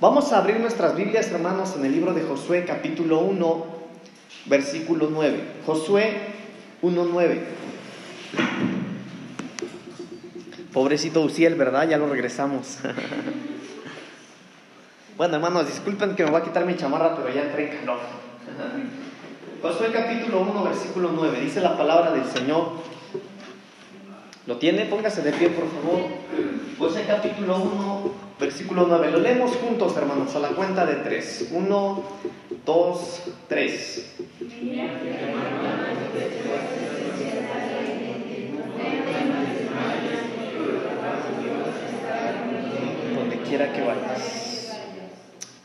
Vamos a abrir nuestras Biblias, hermanos, en el libro de Josué, capítulo 1, versículo 9. Josué 1.9. Pobrecito Uciel, ¿verdad? Ya lo regresamos. bueno, hermanos, disculpen que me va a quitar mi chamarra, pero ya entré en calor. Josué capítulo 1, versículo 9. Dice la palabra del Señor. ¿Lo tiene? Póngase de pie, por favor. Josué capítulo 1, versículo 9. Lo leemos juntos, hermanos, a la cuenta de tres. 1, 2, 3. Donde quiera que vayas.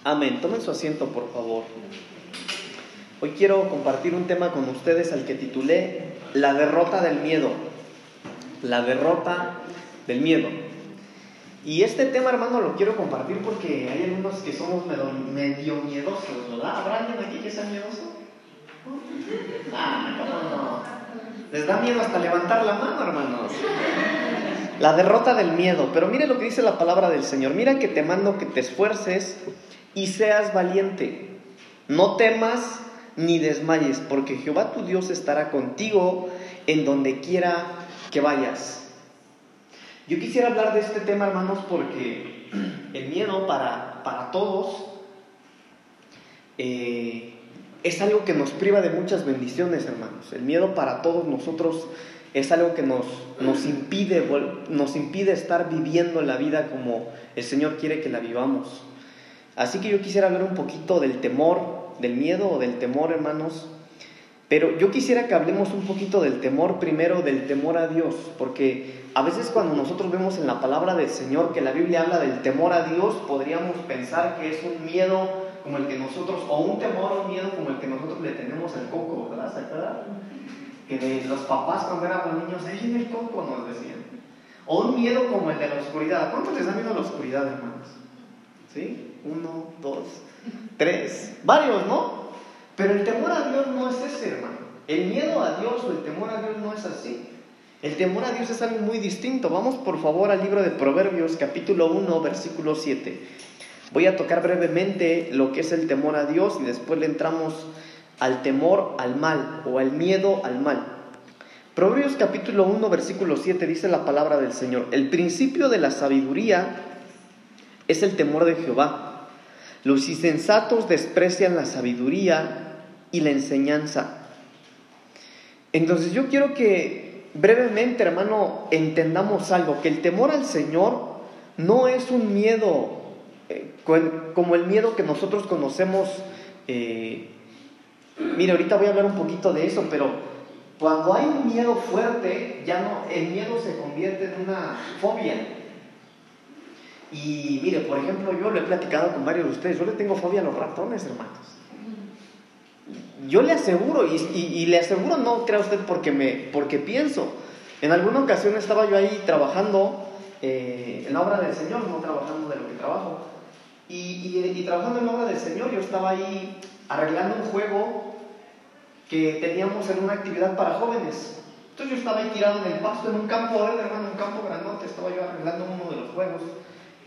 Amén. Tomen su asiento, por favor. Hoy quiero compartir un tema con ustedes al que titulé La derrota del miedo. La derrota del miedo. Y este tema, hermano, lo quiero compartir porque hay algunos que somos medio, miedosos, ¿verdad? ¿Habrá alguien aquí que sea miedoso? Ah, ¿cómo no? Les da miedo hasta levantar la mano, hermanos. La derrota del miedo. Pero mire lo que dice la palabra del Señor. Mira que te mando que te esfuerces y seas valiente. No temas ni desmayes, porque Jehová tu Dios estará contigo en donde quiera que vayas. Yo quisiera hablar de este tema, hermanos, porque el miedo para, para todos eh, es algo que nos priva de muchas bendiciones, hermanos. El miedo para todos nosotros es algo que nos, nos, impide, nos impide estar viviendo la vida como el Señor quiere que la vivamos. Así que yo quisiera hablar un poquito del temor, del miedo o del temor, hermanos. Pero yo quisiera que hablemos un poquito del temor primero, del temor a Dios, porque a veces cuando nosotros vemos en la palabra del Señor que la Biblia habla del temor a Dios, podríamos pensar que es un miedo como el que nosotros, o un temor un miedo como el que nosotros le tenemos al coco, ¿verdad? ¿Se acuerdan? Que de los papás cuando éramos niños, viene el coco, nos decían. O un miedo como el de la oscuridad. ¿Cuántos les da miedo a la oscuridad, hermanos? ¿Sí? Uno, dos, tres, varios, ¿no? Pero el temor a Dios no es ese, hermano. El miedo a Dios o el temor a Dios no es así. El temor a Dios es algo muy distinto. Vamos por favor al libro de Proverbios capítulo 1 versículo 7. Voy a tocar brevemente lo que es el temor a Dios y después le entramos al temor al mal o al miedo al mal. Proverbios capítulo 1 versículo 7 dice la palabra del Señor. El principio de la sabiduría es el temor de Jehová. Los insensatos desprecian la sabiduría y la enseñanza. Entonces yo quiero que brevemente, hermano, entendamos algo, que el temor al Señor no es un miedo eh, como el miedo que nosotros conocemos. Eh, mire, ahorita voy a hablar un poquito de eso, pero cuando hay un miedo fuerte, ya no, el miedo se convierte en una fobia. Y mire, por ejemplo, yo le he platicado con varios de ustedes, yo le tengo fobia a los ratones, hermanos. Yo le aseguro, y, le aseguro, no crea usted porque, me, porque pienso. En alguna ocasión estaba yo ahí trabajando eh, en la obra del Señor, no trabajando de lo que trabajo. Y, trabajando en la obra del Señor, yo estaba ahí arreglando un juego que teníamos en una actividad para jóvenes. Entonces yo estaba ahí tirado en el pasto, en un campo verde, hermano, un campo grandote, estaba yo arreglando uno de los juegos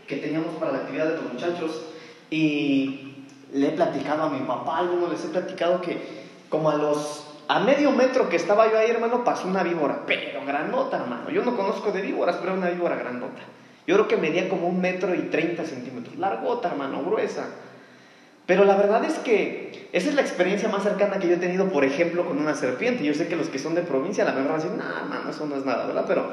que teníamos para la actividad de los muchachos. Y le he platicado a mi papá, a algunos les he platicado que como a los a medio metro que estaba yo ahí, hermano, pasó una víbora, pero grandota, hermano. Yo no conozco de víboras, pero una víbora grandota. Yo creo que medía como un metro y treinta centímetros, largota, hermano, gruesa. Pero la verdad es que esa es la experiencia más cercana que yo he tenido, por ejemplo, con una serpiente. Yo sé que los que son de provincia, la verdad, dicen, no, hermano, eso no es nada, ¿verdad? Pero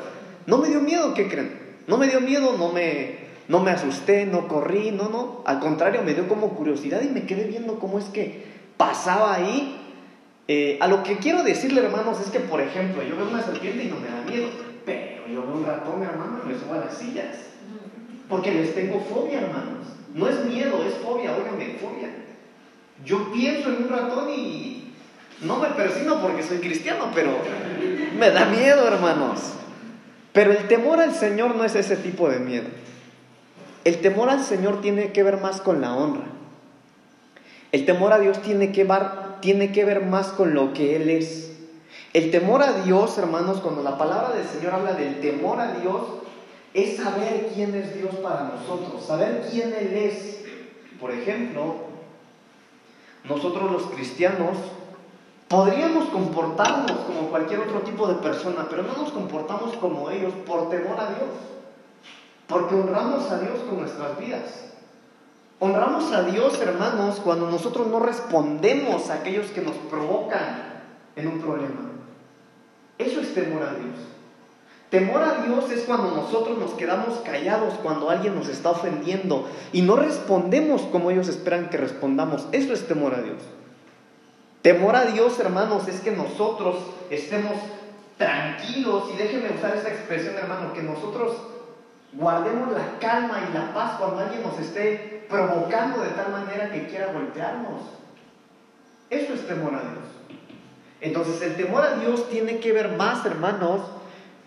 no me dio miedo, ¿qué creen? No me dio miedo, no me, no me asusté, no corrí, no, no. Al contrario, me dio como curiosidad y me quedé viendo cómo es que pasaba ahí. Eh, a lo que quiero decirle, hermanos, es que, por ejemplo, yo veo una serpiente y no me da miedo, pero yo veo un ratón, hermano, y me subo a las sillas. Porque les tengo fobia, hermanos. No es miedo, es fobia, óigame, fobia. Yo pienso en un ratón y no me persino porque soy cristiano, pero me da miedo, hermanos. Pero el temor al Señor no es ese tipo de miedo. El temor al Señor tiene que ver más con la honra. El temor a Dios tiene que, ver, tiene que ver más con lo que Él es. El temor a Dios, hermanos, cuando la palabra del Señor habla del temor a Dios, es saber quién es Dios para nosotros, saber quién Él es. Por ejemplo, nosotros los cristianos podríamos comportarnos como cualquier otro tipo de persona, pero no nos comportamos como ellos por temor a Dios, porque honramos a Dios con nuestras vidas. Honramos a Dios, hermanos, cuando nosotros no respondemos a aquellos que nos provocan en un problema. Eso es temor a Dios. Temor a Dios es cuando nosotros nos quedamos callados cuando alguien nos está ofendiendo y no respondemos como ellos esperan que respondamos. Eso es temor a Dios. Temor a Dios, hermanos, es que nosotros estemos tranquilos y déjenme usar esta expresión, hermano, que nosotros guardemos la calma y la paz cuando alguien nos esté provocando de tal manera que quiera golpearnos. Eso es temor a Dios. Entonces el temor a Dios tiene que ver más, hermanos,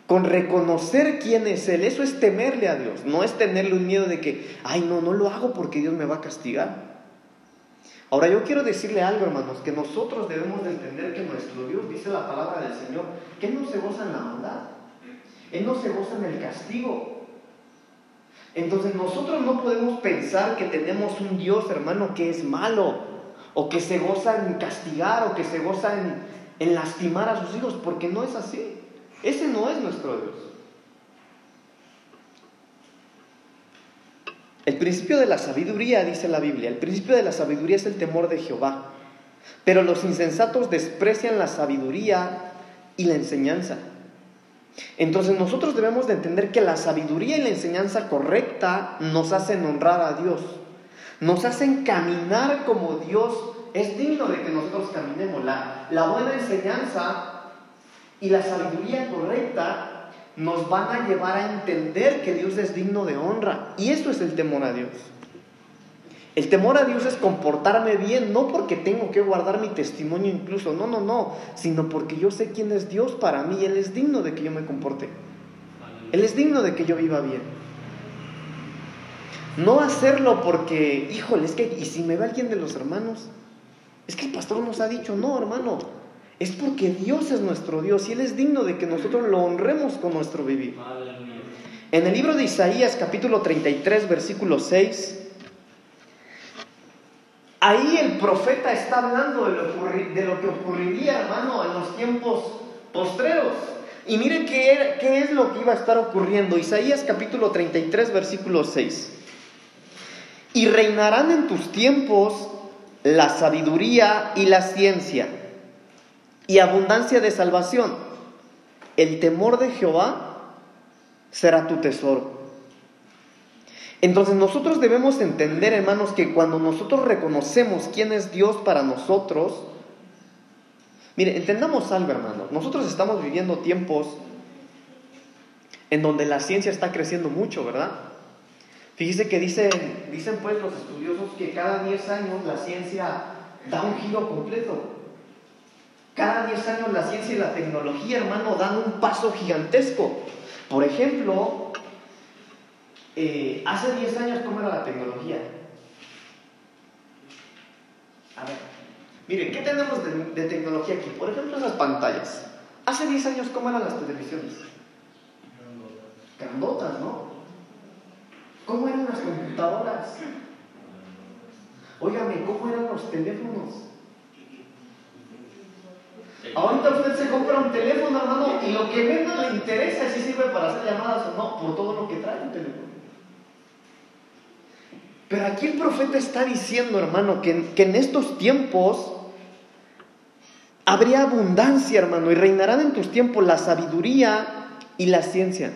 con reconocer quién es Él. Eso es temerle a Dios, no es tenerle un miedo de que, ay, no, no lo hago porque Dios me va a castigar. Ahora yo quiero decirle algo, hermanos, que nosotros debemos de entender que nuestro Dios, dice la palabra del Señor, que Él no se goza en la maldad, Él no se goza en el castigo. Entonces nosotros no podemos pensar que tenemos un Dios, hermano, que es malo, o que se goza en castigar, o que se goza en, en lastimar a sus hijos, porque no es así. Ese no es nuestro Dios. El principio de la sabiduría, dice la Biblia, el principio de la sabiduría es el temor de Jehová. Pero los insensatos desprecian la sabiduría y la enseñanza. Entonces nosotros debemos de entender que la sabiduría y la enseñanza correcta nos hacen honrar a Dios. Nos hacen caminar como Dios es digno de que nosotros caminemos. La, la buena enseñanza y la sabiduría correcta nos van a llevar a entender que Dios es digno de honra. Y eso es el temor a Dios. El temor a Dios es comportarme bien, no porque tengo que guardar mi testimonio incluso, no, no, no, sino porque yo sé quién es Dios para mí, Él es digno de que yo me comporte. Él es digno de que yo viva bien. No hacerlo porque, híjole, es que, ¿y si me ve alguien de los hermanos? Es que el pastor nos ha dicho, no, hermano, es porque Dios es nuestro Dios y Él es digno de que nosotros lo honremos con nuestro vivir. En el libro de Isaías capítulo 33 versículo 6, ahí el profeta está hablando de lo, que ocurriría, hermano, en los tiempos postreros. Y mire qué, qué es lo que iba a estar ocurriendo. Isaías capítulo 33 versículo 6. Y reinarán en tus tiempos la sabiduría y la ciencia y abundancia de salvación. El temor de Jehová será tu tesoro. Entonces nosotros debemos entender, hermanos, que cuando nosotros reconocemos quién es Dios para nosotros, mire, entendamos algo, hermano, nosotros estamos viviendo tiempos en donde la ciencia está creciendo mucho, ¿verdad? Fíjese que dicen, dicen pues los estudiosos que cada 10 años la ciencia da un giro completo. Cada 10 años la ciencia y la tecnología, hermano, dan un paso gigantesco. Por ejemplo, eh, hace 10 años, ¿cómo era la tecnología? A ver, miren, ¿qué tenemos de, tecnología aquí? Por ejemplo, esas pantallas. Hace 10 años, ¿cómo eran las televisiones? Grandotas, ¿no? ¿Cómo eran las computadoras? Óigame, ¿cómo eran los teléfonos? Ahorita usted se compra un teléfono, hermano, y lo que menos le interesa es si sirve para hacer llamadas o no, por todo lo que trae un teléfono. Pero aquí el profeta está diciendo, hermano, que, que en estos tiempos habría abundancia, hermano, y reinarán en tus tiempos la sabiduría y la ciencia.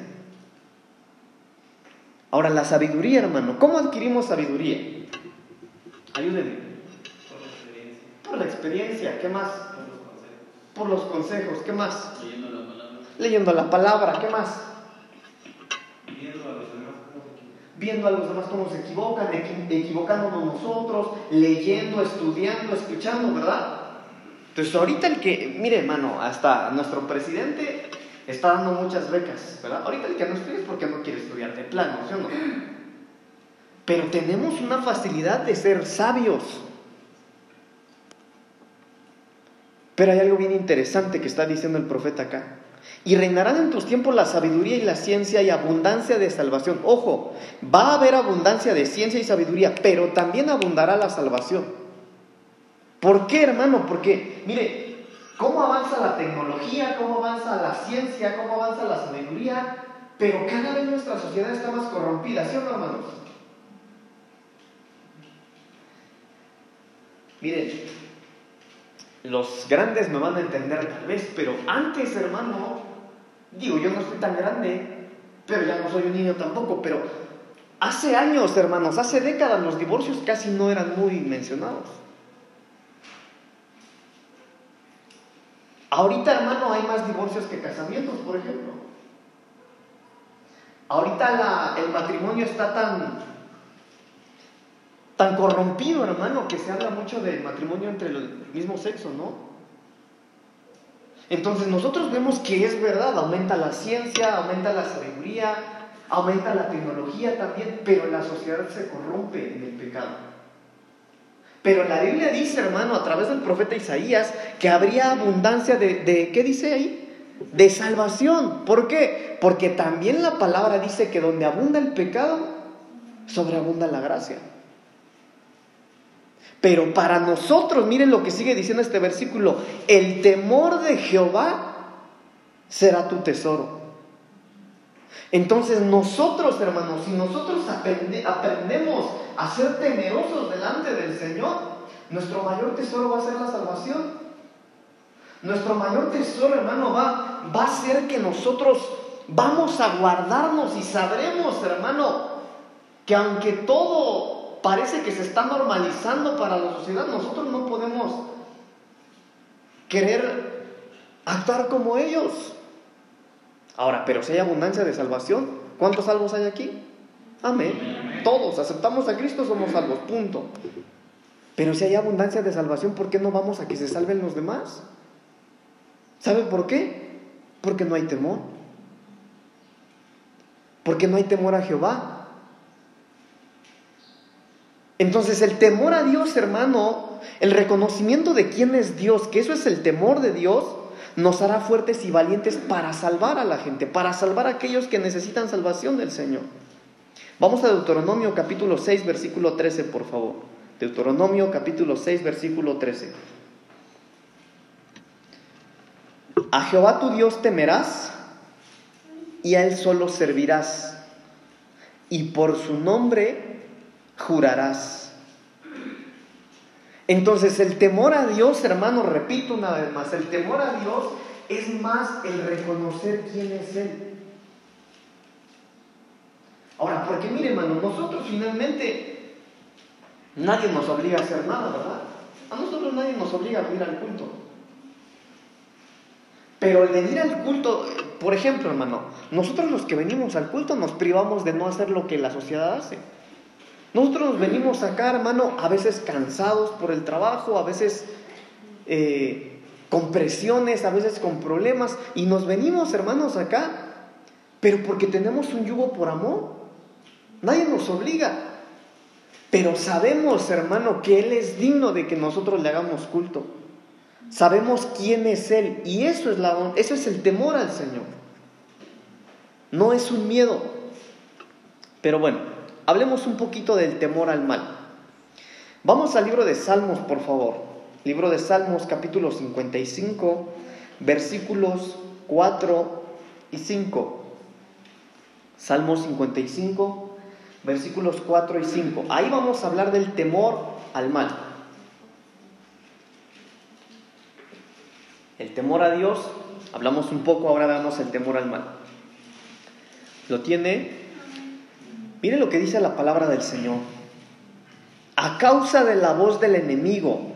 Ahora, la sabiduría, hermano, ¿cómo adquirimos sabiduría? Ayúdenme. Por la experiencia. Por la experiencia, ¿qué más? por los consejos. ¿Qué más? Leyendo la palabra. Leyendo la palabra. ¿Qué más? Viendo a los demás cómo se equivocan. Viendo a los demás cómo se equivocan, equivocándonos nosotros, leyendo, estudiando, escuchando, ¿verdad? Entonces ahorita el que, mire hermano, hasta nuestro presidente está dando muchas becas, ¿verdad? Ahorita el que no estudia es porque no quiere estudiar de plano, ¿sí o no? Pero tenemos una facilidad de ser sabios. Pero hay algo bien interesante que está diciendo el profeta acá. Y reinarán en tus tiempos la sabiduría y la ciencia y abundancia de salvación. Ojo, va a haber abundancia de ciencia y sabiduría, pero también abundará la salvación. ¿Por qué, hermano? Porque, mire, cómo avanza la tecnología, cómo avanza la ciencia, cómo avanza la sabiduría, pero cada vez nuestra sociedad está más corrompida, ¿sí o no, hermanos? Miren, los grandes me van a entender tal vez, pero antes, hermano, digo, yo no soy tan grande, pero ya no soy un niño tampoco, pero hace años, hermanos, hace décadas los divorcios casi no eran muy mencionados. Ahorita, hermano, hay más divorcios que casamientos, por ejemplo. Ahorita el matrimonio está tan, tan corrompido, hermano, que se habla mucho del matrimonio entre el mismo sexo, ¿no? Entonces nosotros vemos que es verdad, aumenta la ciencia, aumenta la sabiduría, aumenta la tecnología también, pero la sociedad se corrompe en el pecado. Pero la Biblia dice, hermano, a través del profeta Isaías, que habría abundancia de, ¿qué dice ahí? De salvación. ¿Por qué? Porque también la palabra dice que donde abunda el pecado, sobreabunda la gracia. Pero para nosotros, miren lo que sigue diciendo este versículo, el temor de Jehová será tu tesoro. Entonces nosotros, hermanos, si nosotros aprendemos a ser temerosos delante del Señor, nuestro mayor tesoro va a ser la salvación. Nuestro mayor tesoro, hermano, va, va a ser que nosotros vamos a guardarnos y sabremos, hermano, que aunque todo parece que se está normalizando para la sociedad, nosotros no podemos querer actuar como ellos. Ahora, pero si hay abundancia de salvación, ¿cuántos salvos hay aquí? Amén. Todos aceptamos a Cristo, somos salvos, punto. Pero si hay abundancia de salvación, ¿por qué no vamos a que se salven los demás? ¿Sabe por qué? Porque no hay temor. Porque no hay temor a Jehová. Entonces el temor a Dios, hermano, el reconocimiento de quién es Dios, que eso es el temor de Dios, nos hará fuertes y valientes para salvar a la gente, para salvar a aquellos que necesitan salvación del Señor. Vamos a Deuteronomio capítulo 6, versículo 13, por favor. Deuteronomio capítulo 6, versículo 13. A Jehová tu Dios temerás y a Él solo servirás, y por su nombre jurarás. Entonces el temor a Dios, hermano, repito una vez más, el temor a Dios es más el reconocer quién es Él. Ahora, porque mire, hermano, nosotros finalmente nadie nos obliga a hacer nada, ¿verdad? A nosotros nadie nos obliga a venir al culto. Pero el venir al culto, por ejemplo, hermano, nosotros los que venimos al culto nos privamos de no hacer lo que la sociedad hace. Nosotros venimos acá, hermano, a veces cansados por el trabajo, a veces eh, con presiones, a veces con problemas, y nos venimos, hermanos, acá, pero porque tenemos un yugo por amor. Nadie nos obliga. Pero sabemos, hermano, que Él es digno de que nosotros le hagamos culto. Sabemos quién es Él. Y eso es, la, eso es el temor al Señor. No es un miedo. Pero bueno, Hablemos un poquito del temor al mal. Vamos al libro de Salmos, por favor. Libro de Salmos, capítulo 55, versículos 4 y 5. Salmos 55, versículos 4 y 5. Ahí vamos a hablar del temor al mal. El temor a Dios, hablamos un poco, ahora damos el temor al mal. ¿Lo tiene? Mire lo que dice la palabra del Señor. A causa de la voz del enemigo,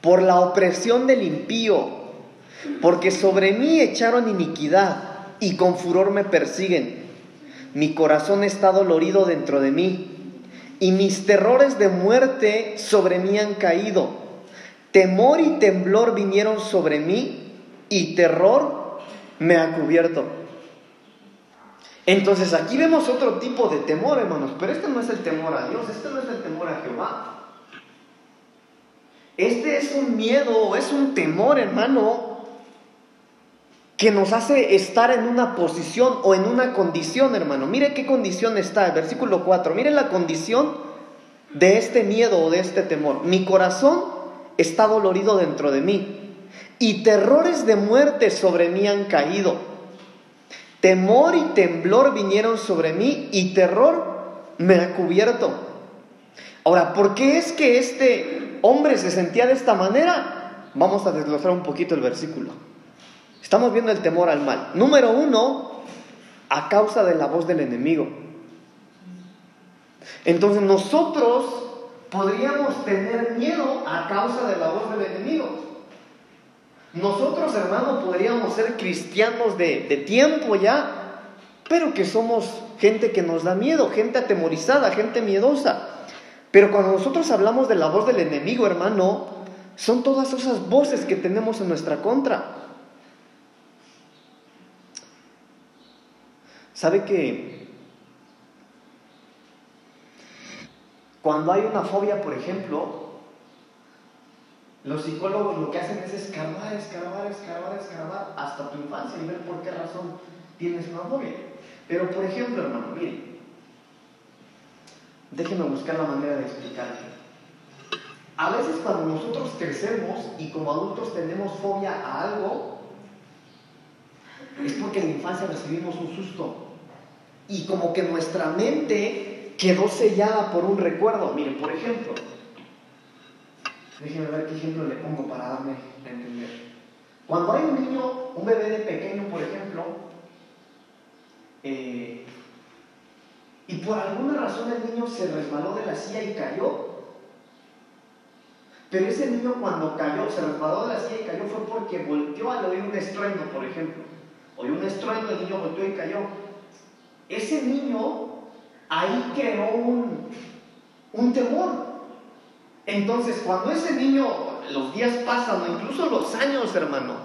por la opresión del impío, porque sobre mí echaron iniquidad y con furor me persiguen. Mi corazón está dolorido dentro de mí y mis terrores de muerte sobre mí han caído. Temor y temblor vinieron sobre mí y terror me ha cubierto. Entonces aquí vemos otro tipo de temor, hermanos, pero este no es el temor a Dios, este no es el temor a Jehová. Este es un miedo, es un temor, hermano, que nos hace estar en una posición o en una condición, hermano. Mire qué condición está, el versículo 4. Mire la condición de este miedo o de este temor. Mi corazón está dolorido dentro de mí y terrores de muerte sobre mí han caído. Temor y temblor vinieron sobre mí y terror me ha cubierto. Ahora, ¿por qué es que este hombre se sentía de esta manera? Vamos a desglosar un poquito el versículo. Estamos viendo el temor al mal. Número uno, a causa de la voz del enemigo. Entonces nosotros podríamos tener miedo a causa de la voz del enemigo. Nosotros, hermano, podríamos ser cristianos de, de tiempo ya, pero que somos gente que nos da miedo, gente atemorizada, gente miedosa. Pero cuando nosotros hablamos de la voz del enemigo, hermano, son todas esas voces que tenemos en nuestra contra. ¿Sabe que cuando hay una fobia, por ejemplo, los psicólogos lo que hacen es escarbar, escarbar, escarbar, escarbar hasta tu infancia y ver por qué razón tienes una fobia? Pero, por ejemplo, hermano, mire, déjeme buscar la manera de explicarle. A veces cuando nosotros crecemos y como adultos tenemos fobia a algo, es porque en la infancia recibimos un susto y como que nuestra mente quedó sellada por un recuerdo. Miren, por ejemplo, déjenme ver qué ejemplo le pongo para darme a entender. Cuando hay un niño, un bebé de pequeño, por ejemplo, eh, y por alguna razón el niño se resbaló de la silla y cayó, pero ese niño cuando cayó, se resbaló de la silla y cayó fue porque volteó al oír un estruendo, por ejemplo. Oyó un estruendo, el niño volteó y cayó ese niño ahí creó un, un temor. Entonces, cuando ese niño, los días pasan, o incluso los años, hermano,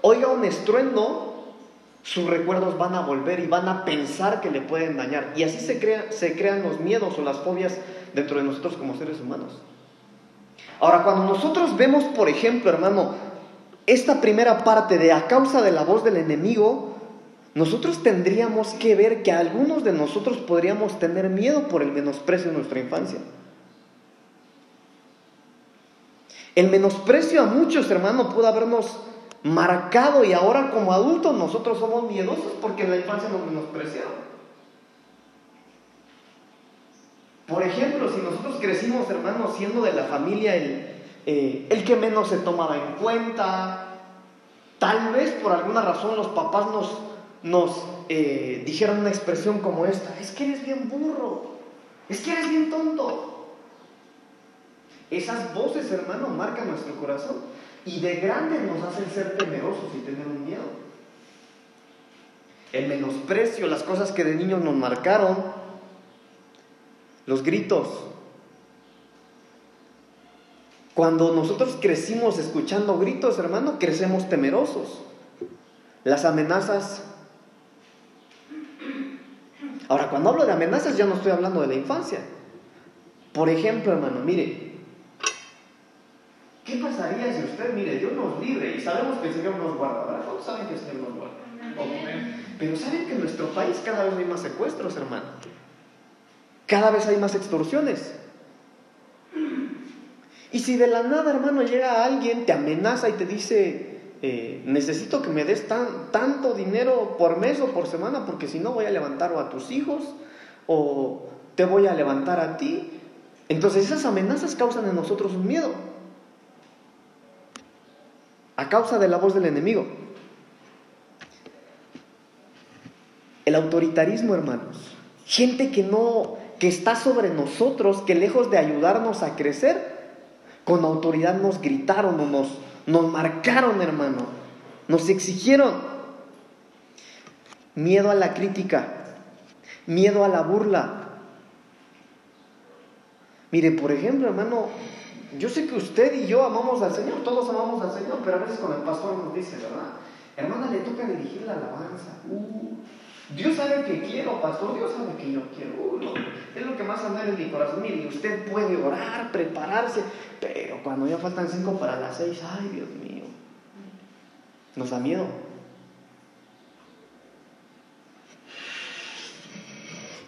oiga un estruendo, sus recuerdos van a volver y van a pensar que le pueden dañar. Y así se, crea, se crean los miedos o las fobias dentro de nosotros como seres humanos. Ahora, cuando nosotros vemos, por ejemplo, hermano, esta primera parte de a causa de la voz del enemigo, nosotros tendríamos que ver que algunos de nosotros podríamos tener miedo por el menosprecio de nuestra infancia. El menosprecio a muchos, hermanos, pudo habernos marcado y ahora como adultos nosotros somos miedosos porque en la infancia nos menospreciaron. Por ejemplo, si nosotros crecimos, hermanos, siendo de la familia el, eh, el que menos se tomaba en cuenta, tal vez por alguna razón los papás nos nos eh, dijeron una expresión como esta, es que eres bien burro, es que eres bien tonto. Esas voces, hermano, marcan nuestro corazón y de grande nos hacen ser temerosos y tener un miedo. El menosprecio, las cosas que de niños nos marcaron, los gritos. Cuando nosotros crecimos escuchando gritos, hermano, crecemos temerosos. Las amenazas Ahora, cuando hablo de amenazas ya no estoy hablando de la infancia. Por ejemplo, hermano, mire, ¿qué pasaría si usted, mire, Dios nos libre y sabemos que el Señor nos guarda, ¿verdad? ¿Cuántos saben que el Señor nos guarda? Pero saben que en nuestro país cada vez hay más secuestros, hermano. Cada vez hay más extorsiones. Y si de la nada, hermano, llega alguien, te amenaza y te dice, eh, necesito que me des tan, tanto dinero por mes o por semana, porque si no voy a levantar a tus hijos o te voy a levantar a ti. Entonces esas amenazas causan en nosotros un miedo, a causa de la voz del enemigo. El autoritarismo, hermanos. Gente que no, que está sobre nosotros, que lejos de ayudarnos a crecer, con autoridad nos gritaron o nos, nos marcaron, hermano. Nos exigieron. Miedo a la crítica. Miedo a la burla. Mire, por ejemplo, hermano, yo sé que usted y yo amamos al Señor, todos amamos al Señor, pero a veces con el pastor nos dice, ¿verdad? Hermana, le toca dirigir la alabanza. Uh, Dios sabe que quiero, pastor, Dios sabe que yo quiero. Uh, es lo que más anda en mi corazón. Mire, usted puede orar, prepararse, pero cuando ya faltan cinco para las seis, ay Dios mío, nos da miedo.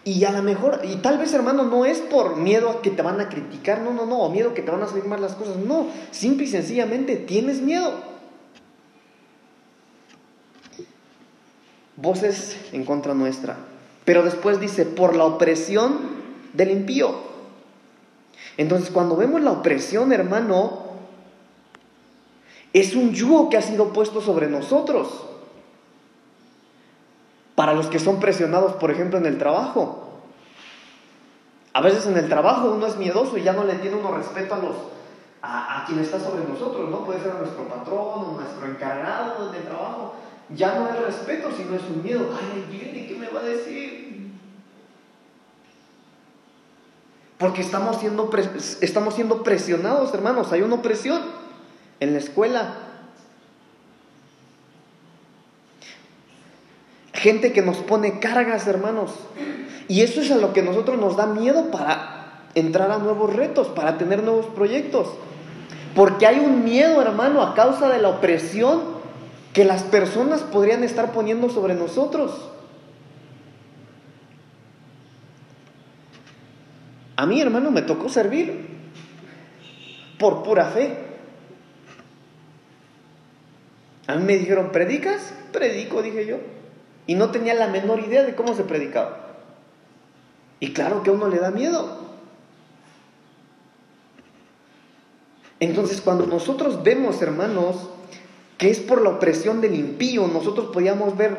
Y a lo mejor, y tal vez hermano, no es por miedo a que te van a criticar, no, no, no, o miedo que te van a salir mal las cosas, no, simple y sencillamente tienes miedo. Voces en contra nuestra. Pero después dice, por la opresión del impío. Entonces, cuando vemos la opresión, hermano, es un yugo que ha sido puesto sobre nosotros. Para los que son presionados, por ejemplo, en el trabajo. A veces en el trabajo uno es miedoso y ya no le tiene uno respeto a los a, quien está sobre nosotros, ¿no? Puede ser a nuestro patrón o nuestro encargado de trabajo. Ya no es respeto, sino es un miedo. Ay, viene, ¿qué me va a decir? Porque estamos siendo, estamos siendo presionados, hermanos. Hay una opresión en la escuela. Gente que nos pone cargas, hermanos. Y eso es a lo que nosotros nos da miedo para entrar a nuevos retos, para tener nuevos proyectos. Porque hay un miedo, hermano, a causa de la opresión que las personas podrían estar poniendo sobre nosotros. A mí, hermano, me tocó servir por pura fe. A mí me dijeron, ¿predicas? Predico, dije yo. Y no tenía la menor idea de cómo se predicaba. Y claro que a uno le da miedo. Entonces, cuando nosotros vemos, hermanos, que es por la opresión del impío, nosotros podríamos ver,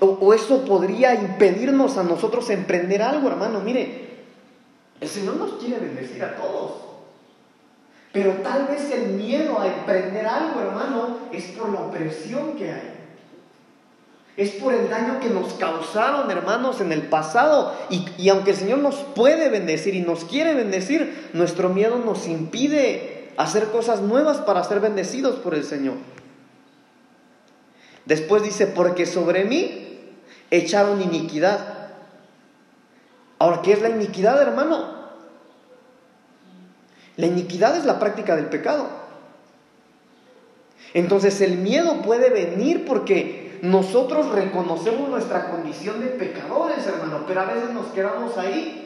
o, eso podría impedirnos a nosotros emprender algo, hermano. Mire, el Señor nos quiere bendecir a todos. Pero tal vez el miedo a emprender algo, hermano, es por la opresión que hay. Es por el daño que nos causaron, hermanos, en el pasado. Y, aunque el Señor nos puede bendecir y nos quiere bendecir, nuestro miedo nos impide hacer cosas nuevas para ser bendecidos por el Señor. Después dice, porque sobre mí echaron iniquidad. Ahora, ¿qué es la iniquidad, hermano? La iniquidad es la práctica del pecado. Entonces el miedo puede venir porque nosotros reconocemos nuestra condición de pecadores, hermano, pero a veces nos quedamos ahí.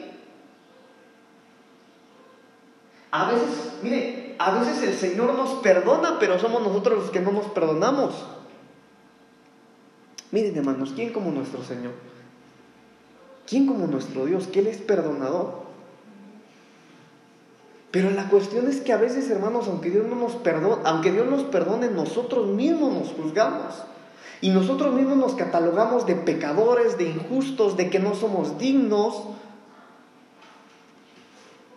A veces, mire, a veces el Señor nos perdona, pero somos nosotros los que no nos perdonamos. Miren, hermanos, ¿quién como nuestro Señor? ¿Quién como nuestro Dios? Que Él es perdonador. Pero la cuestión es que a veces, hermanos, aunque Dios no nos perdone, aunque Dios nos perdone, nosotros mismos nos juzgamos. Y nosotros mismos nos catalogamos de pecadores, de injustos, de que no somos dignos.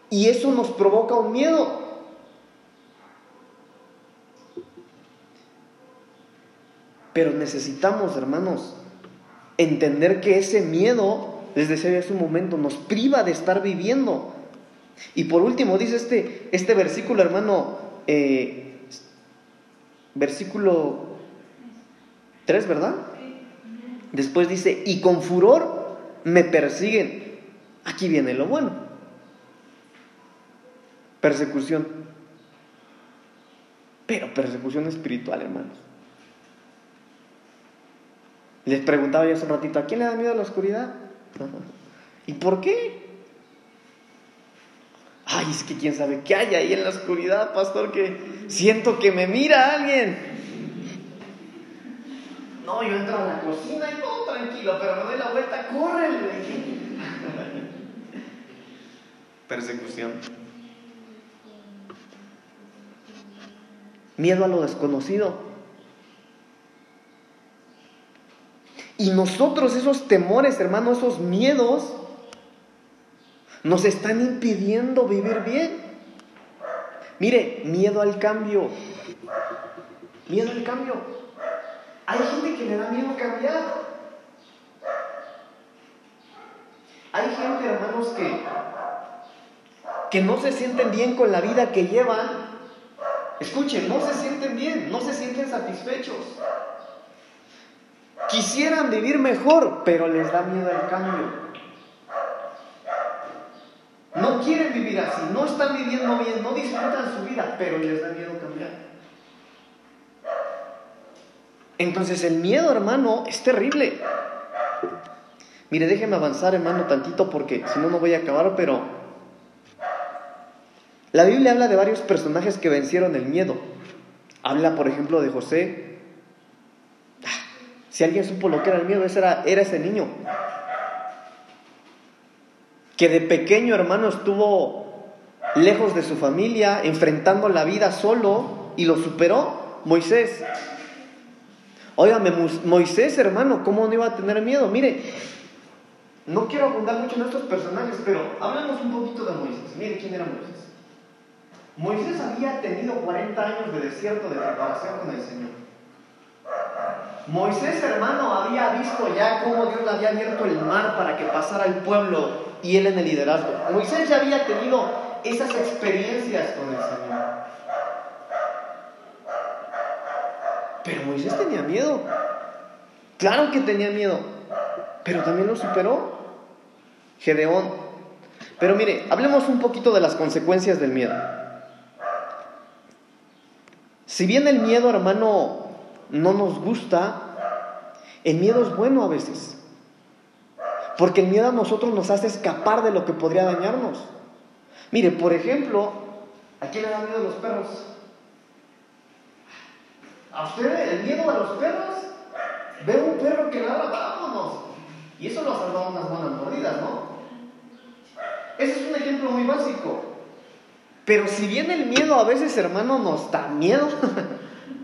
Y eso nos provoca un miedo. Pero necesitamos, hermanos, entender que ese miedo, desde ese momento, nos priva de estar viviendo. Y por último, dice este, este versículo, hermano, eh, versículo Tres, ¿verdad? Después dice, y con furor me persiguen. Aquí viene lo bueno. Persecución. Pero persecución espiritual, hermanos. Les preguntaba yo hace un ratito, ¿a quién le da miedo la oscuridad? ¿Y por qué? Ay, es que quién sabe qué hay ahí en la oscuridad, pastor, que siento que me mira alguien. No, yo entro a la cocina y todo tranquilo, pero me doy la vuelta, córrele. Persecución. Miedo a lo desconocido. Y nosotros esos temores, hermano, esos miedos, nos están impidiendo vivir bien. Mire, miedo al cambio. Miedo al cambio. Hay gente que le da miedo cambiar. Hay gente, hermanos, que, que no se sienten bien con la vida que llevan. Escuchen, no se sienten bien, no se sienten satisfechos. Quisieran vivir mejor, pero les da miedo el cambio. No quieren vivir así, no están viviendo bien, no disfrutan su vida, pero les da miedo cambiar. Entonces el miedo, hermano, es terrible. Mire, déjeme avanzar, hermano, tantito porque si no, no voy a acabar, pero la Biblia habla de varios personajes que vencieron el miedo. Habla, por ejemplo, de José. Si alguien supo lo que era el miedo, ese era, era ese niño. Que de pequeño, hermano, estuvo lejos de su familia, enfrentando la vida solo y lo superó. Moisés. Óigame, Moisés, hermano, ¿cómo no iba a tener miedo? Mire, no quiero abundar mucho en estos personajes, pero hablamos un poquito de Moisés. Mire quién era Moisés. Moisés había tenido 40 años de desierto de preparación con el Señor. Moisés, hermano, había visto ya cómo Dios le había abierto el mar para que pasara el pueblo y él en el liderazgo. Moisés ya había tenido esas experiencias con el Señor. Pero Moisés tenía miedo. Claro que tenía miedo. Pero también lo superó. Gedeón. Pero mire, hablemos un poquito de las consecuencias del miedo. Si bien el miedo, hermano, no nos gusta, el miedo es bueno a veces. Porque el miedo a nosotros nos hace escapar de lo que podría dañarnos. Mire, por ejemplo, ¿a quién le da miedo los perros? ¿A usted el miedo a los perros? Ve un perro que ladra, vámonos. Y eso lo ha salvado unas buenas mordidas, ¿no? Ese es un ejemplo muy básico. Pero si bien el miedo a veces, hermano, nos da miedo,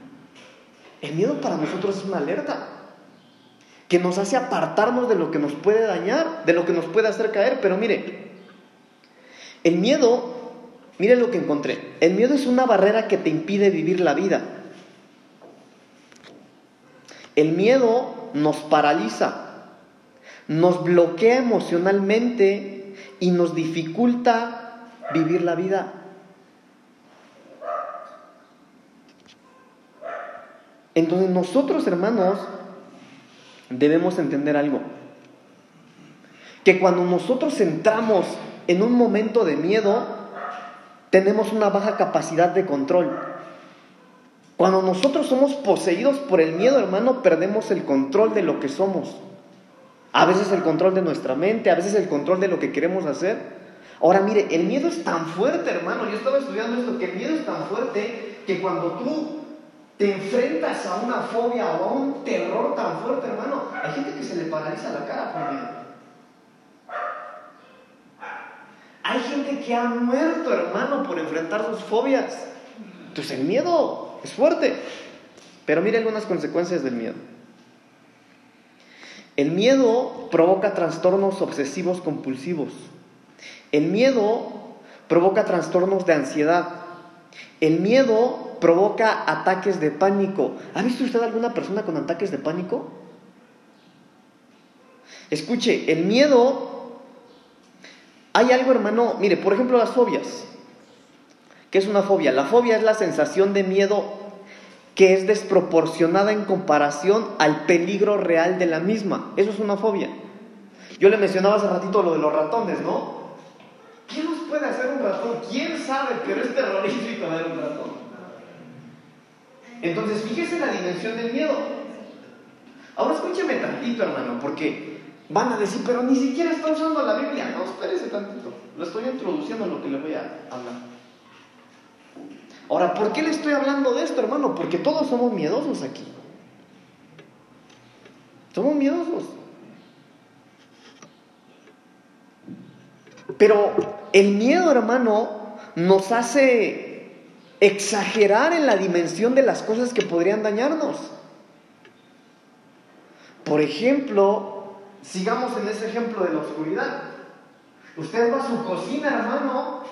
el miedo para nosotros es una alerta que nos hace apartarnos de lo que nos puede dañar, de lo que nos puede hacer caer. Pero mire, el miedo, mire lo que encontré, el miedo es una barrera que te impide vivir la vida. El miedo nos paraliza, nos bloquea emocionalmente y nos dificulta vivir la vida. Entonces nosotros, hermanos, debemos entender algo. Que cuando nosotros entramos en un momento de miedo, tenemos una baja capacidad de control. Cuando nosotros somos poseídos por el miedo, hermano, perdemos el control de lo que somos. A veces el control de nuestra mente, a veces el control de lo que queremos hacer. Ahora mire, el miedo es tan fuerte, hermano. Yo estaba estudiando esto, que el miedo es tan fuerte que cuando tú te enfrentas a una fobia o a un terror tan fuerte, hermano, hay gente que se le paraliza la cara por miedo. Hay gente que ha muerto, hermano, por enfrentar sus fobias. Entonces el miedo es fuerte. Pero mire algunas consecuencias del miedo. El miedo provoca trastornos obsesivos compulsivos. El miedo provoca trastornos de ansiedad. El miedo provoca ataques de pánico. ¿Ha visto usted alguna persona con ataques de pánico? Escuche, el miedo, hay algo hermano, mire, por ejemplo las fobias. ¿Qué es una fobia? La fobia es la sensación de miedo que es desproporcionada en comparación al peligro real de la misma. Eso es una fobia. Yo le mencionaba hace ratito lo de los ratones, ¿no? ¿Qué nos puede hacer un ratón? ¿Quién sabe? Pero es terrorífico ver un ratón. Entonces, fíjese la dimensión del miedo. Ahora escúcheme tantito, hermano, porque van a decir, pero ni siquiera está usando la Biblia. No, espérese tantito. Lo estoy introduciendo en lo que le voy a hablar. Ahora, ¿por qué le estoy hablando de esto, hermano? Porque todos somos miedosos aquí. Somos miedosos. Pero el miedo, hermano, nos hace exagerar en la dimensión de las cosas que podrían dañarnos. Por ejemplo, sigamos en ese ejemplo de la oscuridad. Usted va a su cocina, hermano,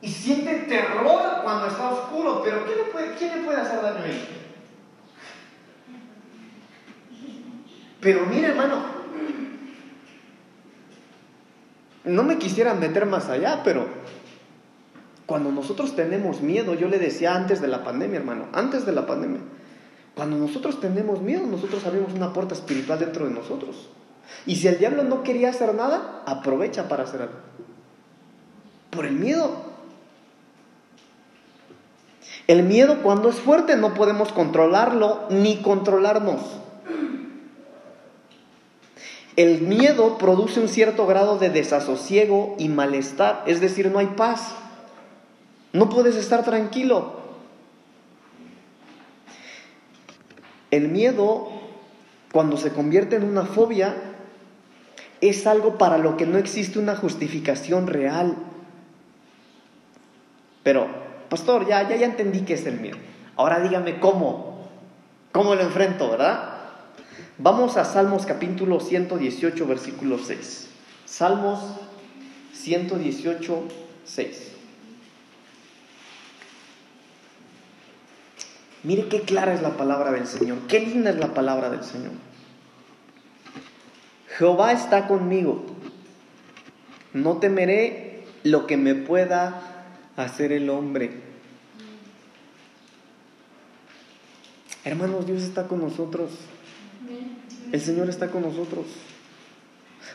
y siente terror cuando está oscuro, pero ¿quién le puede, quién le puede hacer daño ahí? Pero mire, hermano, no me quisiera meter más allá, pero cuando nosotros tenemos miedo, yo le decía antes de la pandemia, hermano, antes de la pandemia, cuando nosotros tenemos miedo, nosotros abrimos una puerta espiritual dentro de nosotros. Y si el diablo no quería hacer nada, aprovecha para hacer algo. Por el miedo. El miedo cuando es fuerte no podemos controlarlo ni controlarnos. El miedo produce un cierto grado de desasosiego y malestar, es decir, no hay paz. No puedes estar tranquilo. El miedo, cuando se convierte en una fobia, es algo para lo que no existe una justificación real. Pero, pastor, ya, ya, ya entendí qué es el miedo. Ahora dígame cómo, cómo lo enfrento, ¿verdad? Vamos a Salmos capítulo 118, versículo 6. Salmos 118, 6. Mire qué clara es la palabra del Señor, qué linda es la palabra del Señor. Jehová está conmigo, no temeré lo que me pueda hacer el hombre. Hermanos, Dios está con nosotros. El Señor está con nosotros.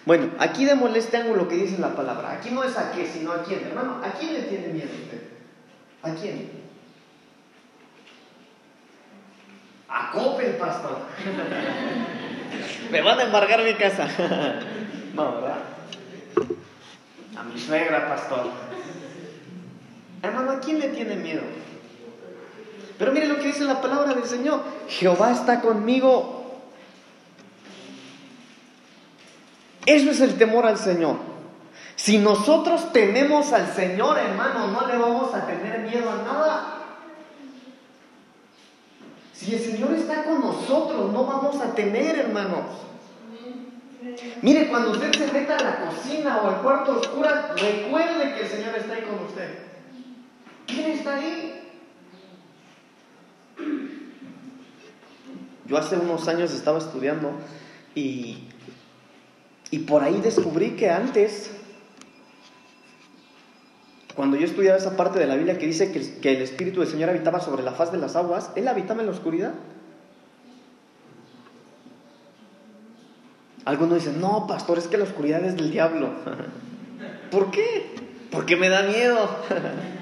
Bueno, aquí démosle este ángulo que dice la palabra. Aquí no es a qué, sino a quién. Hermano, ¿a quién le tiene miedo usted? ¿A quién? A Coppel, pastor. Me van a embargar mi casa. no, ¿verdad? A mi suegra, pastor. Hermano, ¿a quién le tiene miedo? Pero mire lo que dice la palabra del Señor. Jehová está conmigo. Eso es el temor al Señor. Si nosotros tenemos al Señor, hermano, no le vamos a tener miedo a nada. Si el Señor está con nosotros, no vamos a temer, hermanos. Mire, cuando usted se meta a la cocina o al cuarto oscuro, recuerde que el Señor está ahí con usted. ¿Quién está ahí? Yo hace unos años estaba estudiando y y por ahí descubrí que antes, cuando yo estudiaba esa parte de la Biblia que dice que, el Espíritu del Señor habitaba sobre la faz de las aguas, Él habitaba en la oscuridad. Algunos dicen, no, pastor, es que la oscuridad es del diablo. ¿Por qué? Porque me da miedo.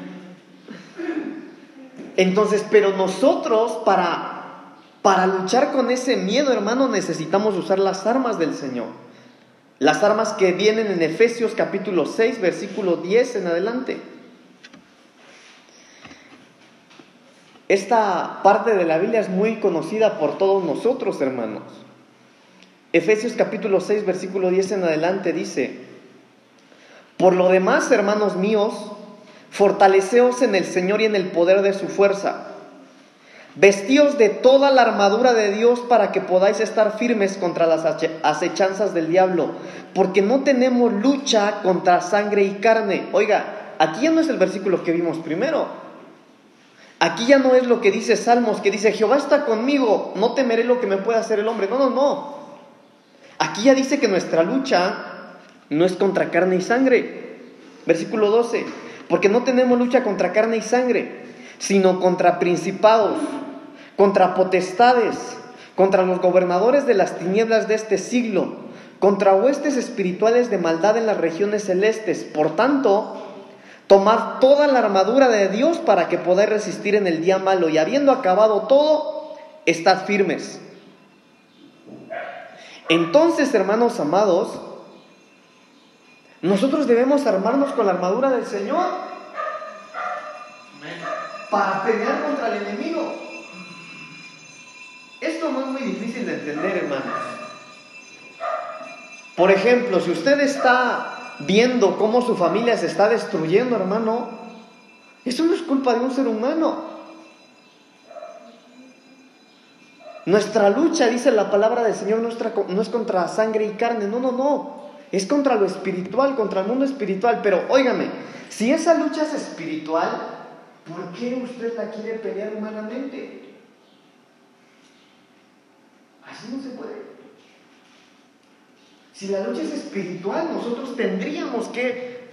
Entonces, pero nosotros para, para luchar con ese miedo, hermano, necesitamos usar las armas del Señor. Las armas que vienen en Efesios capítulo 6, versículo 10 en adelante. Esta parte de la Biblia es muy conocida por todos nosotros, hermanos. Efesios capítulo 6, versículo 10 en adelante dice, Por lo demás, hermanos míos, fortaleceos en el Señor y en el poder de su fuerza Vestíos de toda la armadura de Dios para que podáis estar firmes contra las acechanzas del diablo, porque no tenemos lucha contra sangre y carne. Oiga, aquí ya no es el versículo que vimos primero. Aquí ya no es lo que dice Salmos, que dice, Jehová está conmigo, no temeré lo que me pueda hacer el hombre. No, no, no. Aquí ya dice que nuestra lucha no es contra carne y sangre. Versículo 12, porque no tenemos lucha contra carne y sangre, sino contra principados contra potestades, contra los gobernadores de las tinieblas de este siglo, contra huestes espirituales de maldad en las regiones celestes. Por tanto, tomad toda la armadura de Dios para que podáis resistir en el día malo y habiendo acabado todo, estad firmes. Entonces, hermanos amados, nosotros debemos armarnos con la armadura del Señor para pelear contra el enemigo. Esto no es muy difícil de entender, hermanos. Por ejemplo, si usted está viendo cómo su familia se está destruyendo, hermano, eso no es culpa de un ser humano. Nuestra lucha, dice la palabra del Señor, nuestra, no es contra sangre y carne, no, no, no. Es contra lo espiritual, contra el mundo espiritual. Pero óigame, si esa lucha es espiritual, ¿por qué usted la quiere pelear humanamente? Así no se puede. Si la lucha es espiritual, nosotros tendríamos que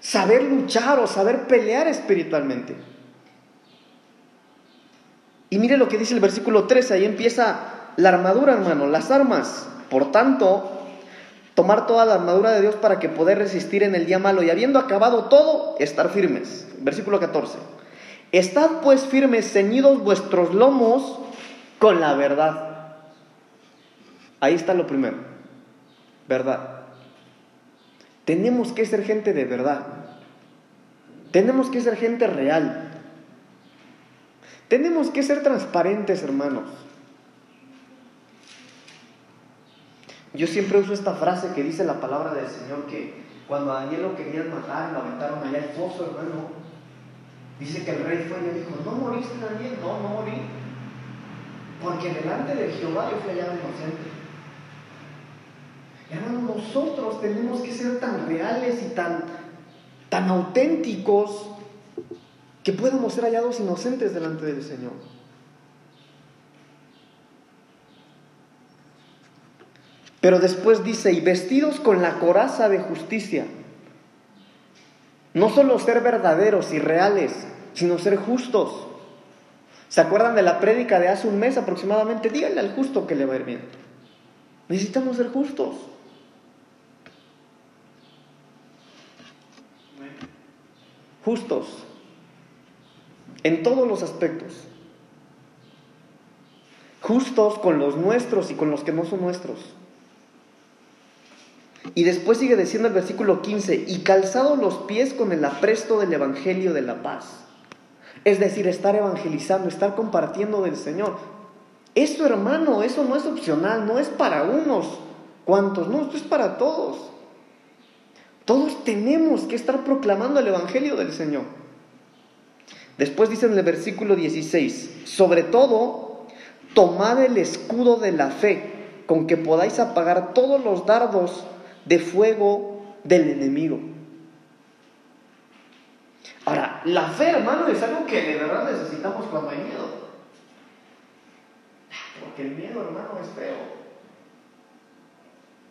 saber luchar o saber pelear espiritualmente. Y mire lo que dice el versículo 13, ahí empieza la armadura, hermano, las armas. Por tanto, tomar toda la armadura de Dios para que poder resistir en el día malo y habiendo acabado todo, estar firmes. Versículo 14. Estad pues firmes, ceñidos vuestros lomos con la verdad. Ahí está lo primero. verdad. Tenemos que ser gente de verdad. Tenemos que ser gente real. Tenemos que ser transparentes, hermanos. Yo siempre uso esta frase que dice la palabra del Señor que cuando a Daniel lo querían matar, lo aventaron allá al hermano. Dice que el rey fue y le dijo, ¿no moriste Daniel? No, no morí. Porque delante de Jehová yo fui hallado inocente. Hermano, nosotros tenemos que ser tan reales y tan, tan auténticos que podamos ser hallados inocentes delante del Señor. Pero después dice, y vestidos con la coraza de justicia. No solo ser verdaderos y reales, sino ser justos. ¿Se acuerdan de la prédica de hace un mes aproximadamente? Díganle al justo que le va a ir bien. Necesitamos ser justos. Justos. En todos los aspectos. Justos con los nuestros y con los que no son nuestros. Y después sigue diciendo el versículo 15, y calzado los pies con el apresto del Evangelio de la paz. Es decir, estar evangelizando, estar compartiendo del Señor. Esto, hermano, eso no es opcional, no es para unos cuantos, no, esto es para todos. Todos tenemos que estar proclamando el Evangelio del Señor. Después dice en el versículo 16, sobre todo, tomad el escudo de la fe, con que podáis apagar todos los dardos de fuego del enemigo. Ahora, la fe, hermano, es algo que de verdad necesitamos cuando hay miedo. Porque el miedo, hermano, es feo.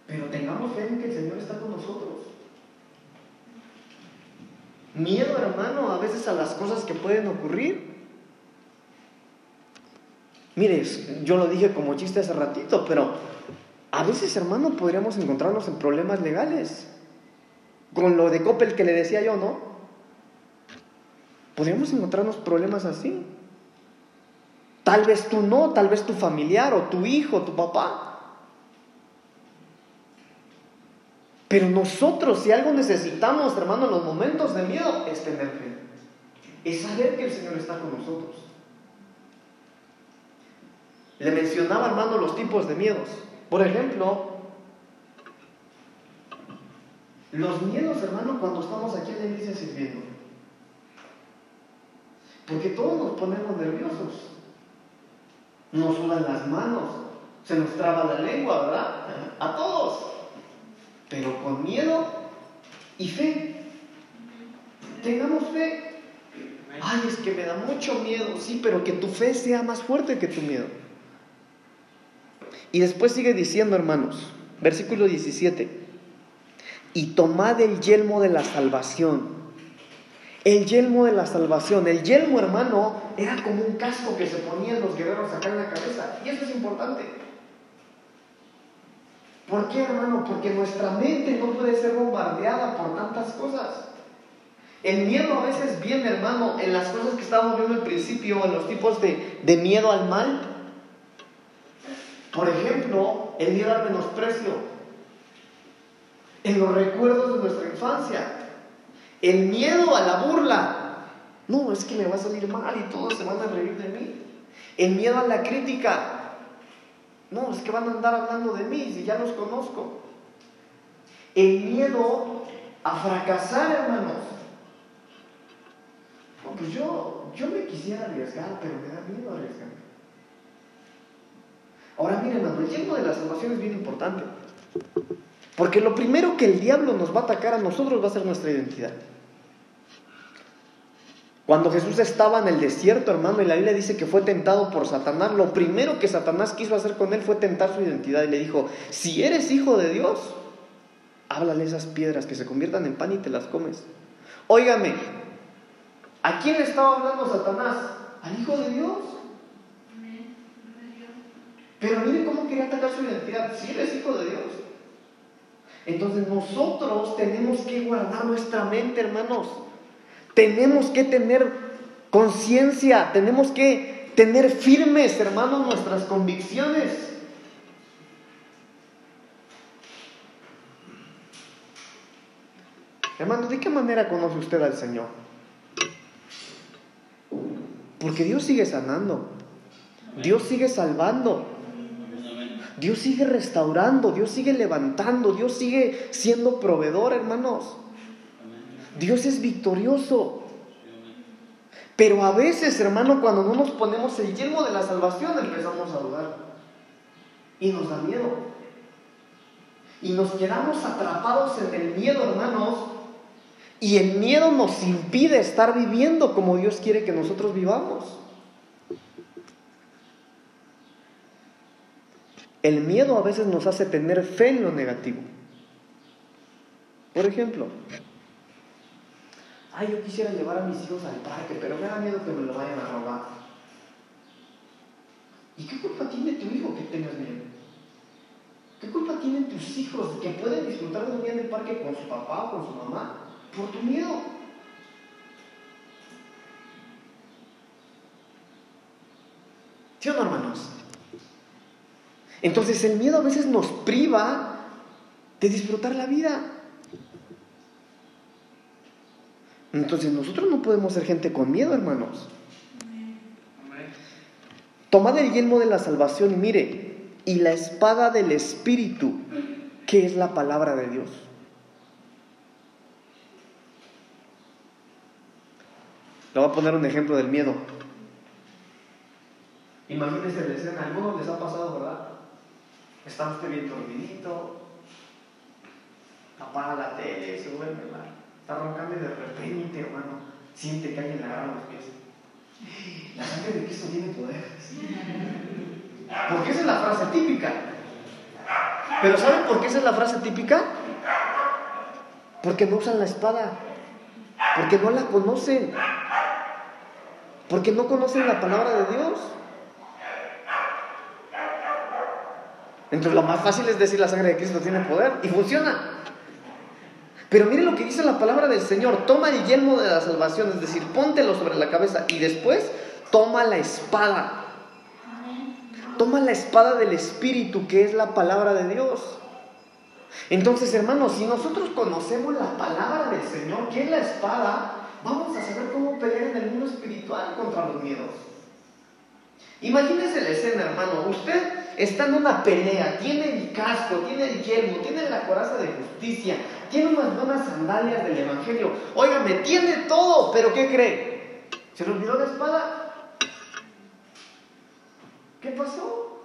Pero tengamos fe en que el Señor está con nosotros. Miedo, hermano, a veces a las cosas que pueden ocurrir. Mire, yo lo dije como chiste hace ratito, pero a veces, hermano, podríamos encontrarnos en problemas legales. Con lo de Coppel que le decía yo, ¿no? Podríamos encontrarnos problemas así. Tal vez tú no, tal vez tu familiar o tu hijo, tu papá. Pero nosotros, si algo necesitamos, hermano, en los momentos de miedo, es tener fe. Es saber que el Señor está con nosotros. Le mencionaba, hermano, los tipos de miedos. Por ejemplo, los miedos, hermano, cuando estamos aquí en la iglesia sirviendo. Porque todos nos ponemos nerviosos. Nos sudan las manos, se nos traba la lengua, ¿verdad? A todos. Pero con miedo y fe. Tengamos fe. Ay, es que me da mucho miedo, sí, pero que tu fe sea más fuerte que tu miedo. Y después sigue diciendo, hermanos, versículo 17, y tomad el yelmo de la salvación. El yelmo de la salvación. El yelmo, hermano, era como un casco que se ponían los guerreros acá en la cabeza. Y eso es importante. ¿Por qué, hermano? Porque nuestra mente no puede ser bombardeada por tantas cosas. El miedo a veces viene, hermano, en las cosas que estábamos viendo al principio, en los tipos de, de miedo al mal. Por ejemplo, el miedo al menosprecio, en los recuerdos de nuestra infancia, el miedo a la burla. No, es que me va a salir mal y todos se van a reír de mí. El miedo a la crítica. No, es que van a andar hablando de mí si ya los conozco. El miedo a fracasar, hermanos. No, pues yo, yo me quisiera arriesgar, pero me da miedo arriesgar. Ahora miren, el tiempo de la salvación es bien importante. Porque lo primero que el diablo nos va a atacar a nosotros va a ser nuestra identidad. Cuando Jesús estaba en el desierto, hermano, y la Biblia dice que fue tentado por Satanás, lo primero que Satanás quiso hacer con él fue tentar su identidad y le dijo, si eres hijo de Dios, háblale esas piedras que se conviertan en pan y te las comes. Óigame, ¿a quién estaba hablando Satanás? ¿Al hijo de Dios? Pero mire cómo quería atacar su identidad. Si eres hijo de Dios. Entonces nosotros tenemos que guardar nuestra mente, hermanos. Tenemos que tener conciencia, tenemos que tener firmes, hermanos, nuestras convicciones. Hermano, ¿de qué manera conoce usted al Señor? Porque Dios sigue sanando. Dios sigue salvando. Dios sigue restaurando, Dios sigue levantando, Dios sigue siendo proveedor, hermanos. Dios es victorioso. Pero a veces, hermano, cuando no nos ponemos el yelmo de la salvación, empezamos a dudar. Y nos da miedo. Y nos quedamos atrapados en el miedo, hermanos. Y el miedo nos impide estar viviendo como Dios quiere que nosotros vivamos. El miedo a veces nos hace tener fe en lo negativo. Por ejemplo, ay, yo quisiera llevar a mis hijos al parque, pero me da miedo que me lo vayan a robar. ¿Y qué culpa tiene tu hijo que tengas miedo? ¿Qué culpa tienen tus hijos que pueden disfrutar de un día en el parque con su papá o con su mamá? Por tu miedo. ¿Sí o no, hermanos? Entonces el miedo a veces nos priva de disfrutar la vida. Entonces nosotros no podemos ser gente con miedo, hermanos. Tomad el yelmo de la salvación mire, y la espada del Espíritu, que es la palabra de Dios. Le voy a poner un ejemplo del miedo. Imagínense la escena, algunos les ha pasado, ¿verdad? Está usted bien dormidito, apaga la tele, se duerme, está roncando y de repente, hermano, siente que alguien le agarra los pies. La sangre de Cristo tiene poder. Porque esa es la frase típica. Pero ¿saben por qué esa es la frase típica? Porque no usan la espada. Porque no la conocen. Porque no conocen la palabra de Dios. Entonces lo más fácil es decir la sangre de Cristo tiene poder y funciona. Pero mire lo que dice la palabra del Señor, toma el yelmo de la salvación, es decir, póntelo sobre la cabeza y después toma la espada. Toma la espada del Espíritu, que es la palabra de Dios. Entonces, hermanos, si nosotros conocemos la palabra del Señor, que es la espada, vamos a saber cómo pelear en el mundo espiritual contra los miedos. Imagínese la escena, hermano. Usted está en una pelea, tiene el casco, tiene el yelmo, tiene la coraza de justicia, tiene unas buenas sandalias del Evangelio. Óigame, tiene todo, pero ¿qué cree? ¿Se le olvidó la espada? ¿Qué pasó?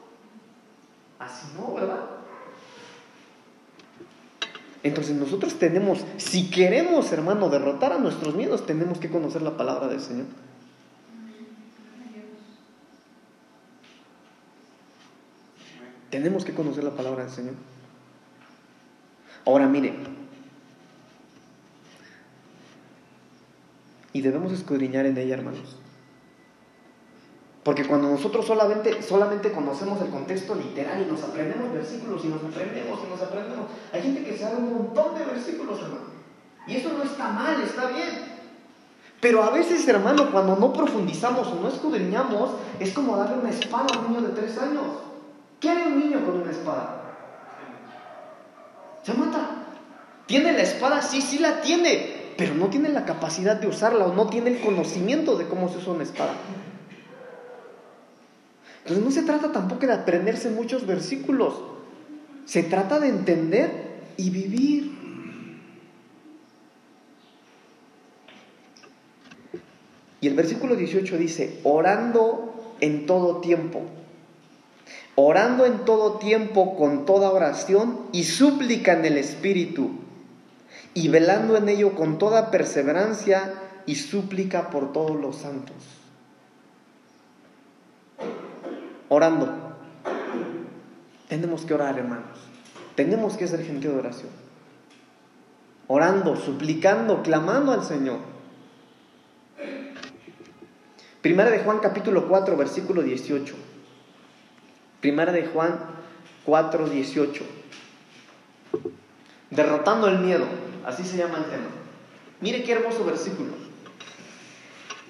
Así no, ¿verdad? Entonces nosotros tenemos, si queremos, hermano, derrotar a nuestros miedos, tenemos que conocer la palabra del Señor. Tenemos que conocer la palabra del Señor. Ahora mire, y debemos escudriñar en ella, hermanos. Porque cuando nosotros solamente, solamente conocemos el contexto literal y nos aprendemos versículos y nos aprendemos y nos aprendemos, hay gente que sabe un montón de versículos, hermano. Y eso no está mal, está bien. Pero a veces, hermano, cuando no profundizamos o no escudriñamos, es como darle una espada a un niño de tres años. ¿Qué hace un niño con una espada? Se mata. ¿Tiene la espada? Sí, sí la tiene, pero no tiene la capacidad de usarla o no tiene el conocimiento de cómo se usa una espada. Entonces no se trata tampoco de aprenderse muchos versículos, se trata de entender y vivir. Y el versículo 18 dice, orando en todo tiempo orando en todo tiempo con toda oración y súplica en el Espíritu, y velando en ello con toda perseverancia y súplica por todos los santos. Orando. Tenemos que orar, hermanos. Tenemos que ser gente de oración. Orando, suplicando, clamando al Señor. Primera de Juan capítulo 4, versículo 18. Primera de Juan 4, 18. Derrotando el miedo, así se llama el tema. Mire qué hermoso versículo.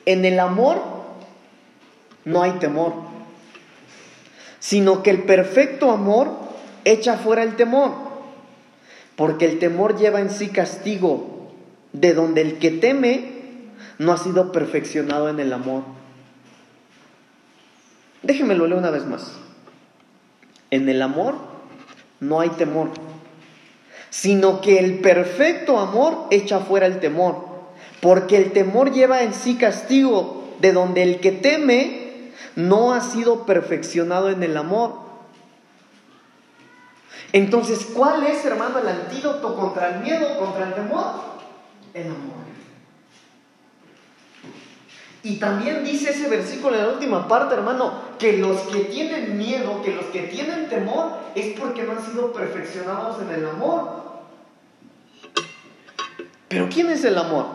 En el amor no hay temor, sino que el perfecto amor echa fuera el temor, porque el temor lleva en sí castigo, de donde el que teme no ha sido perfeccionado en el amor. Déjenmelo leer una vez más. En el amor no hay temor, sino que el perfecto amor echa fuera el temor, porque el temor lleva en sí castigo, de donde el que teme no ha sido perfeccionado en el amor. Entonces, ¿cuál es, hermano, el antídoto contra el miedo, contra el temor? El amor. Y también dice ese versículo en la última parte, hermano, que los que tienen miedo, que los que tienen temor, es porque no han sido perfeccionados en el amor. Pero ¿quién es el amor?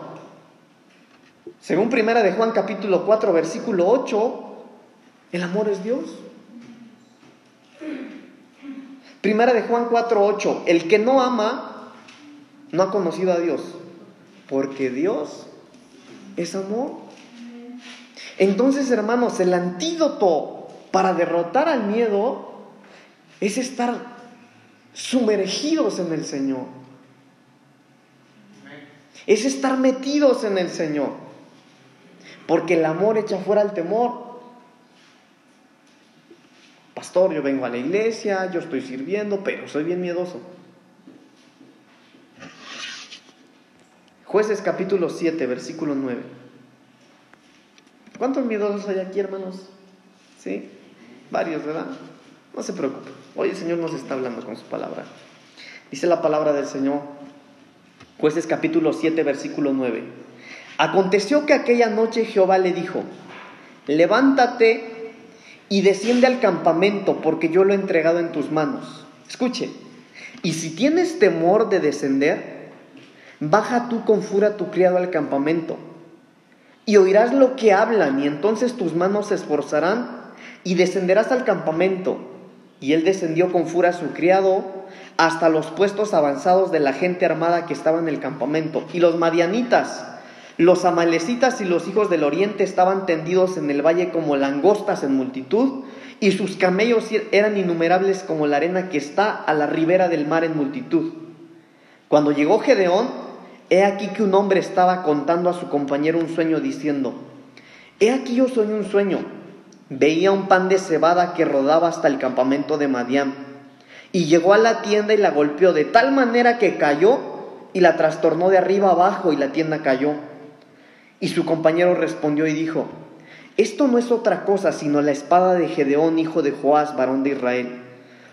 Según Primera de Juan capítulo 4, versículo 8, el amor es Dios. Primera de Juan 4, 8, el que no ama no ha conocido a Dios, porque Dios es amor. Entonces, hermanos, el antídoto para derrotar al miedo es estar sumergidos en el Señor. Es estar metidos en el Señor. Porque el amor echa fuera el temor. Pastor, yo vengo a la iglesia, yo estoy sirviendo, pero soy bien miedoso. Jueces capítulo 7, versículo 9. ¿Cuántos miedosos hay aquí, hermanos? ¿Sí? Varios, ¿verdad? No se preocupe. Hoy el Señor nos está hablando con su palabra. Dice la palabra del Señor, jueces capítulo 7, versículo 9. Aconteció que aquella noche Jehová le dijo, levántate y desciende al campamento, porque yo lo he entregado en tus manos. Escuche, y si tienes temor de descender, baja tú con fura tu criado al campamento y oirás lo que hablan, y entonces tus manos se esforzarán, y descenderás al campamento. Y él descendió con furia su criado hasta los puestos avanzados de la gente armada que estaba en el campamento. Y los madianitas, los amalecitas y los hijos del oriente estaban tendidos en el valle como langostas en multitud, y sus camellos eran innumerables como la arena que está a la ribera del mar en multitud. Cuando llegó Gedeón, He aquí que un hombre estaba contando a su compañero un sueño diciendo, He aquí yo soñé un sueño. Veía un pan de cebada que rodaba hasta el campamento de Madián. Y llegó a la tienda y la golpeó de tal manera que cayó y la trastornó de arriba abajo y la tienda cayó. Y su compañero respondió y dijo, Esto no es otra cosa sino la espada de Gedeón, hijo de Joás, varón de Israel.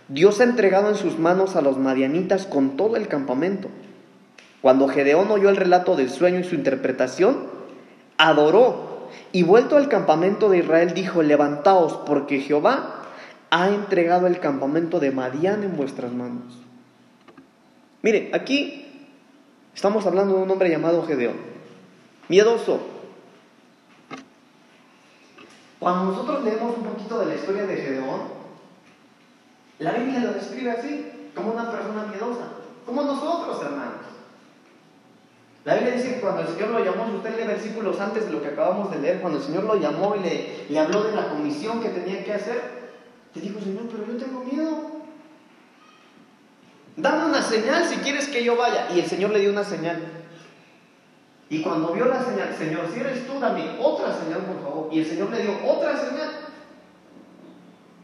Dios ha entregado en sus manos a los madianitas con todo el campamento. Cuando Gedeón oyó el relato del sueño y su interpretación, adoró y vuelto al campamento de Israel dijo, levantaos porque Jehová ha entregado el campamento de Madián en vuestras manos. Mire, aquí estamos hablando de un hombre llamado Gedeón, miedoso. Cuando nosotros leemos un poquito de la historia de Gedeón, la Biblia lo describe así, como una persona miedosa, como nosotros, hermanos. La Biblia dice que cuando el Señor lo llamó, si usted lee versículos antes de lo que acabamos de leer, cuando el Señor lo llamó y le, le habló de la comisión que tenía que hacer, le dijo, Señor, pero yo tengo miedo. Dame una señal si quieres que yo vaya. Y el Señor le dio una señal. Y cuando vio la señal, Señor, si eres tú, dame otra señal, por favor. Y el Señor le dio otra señal.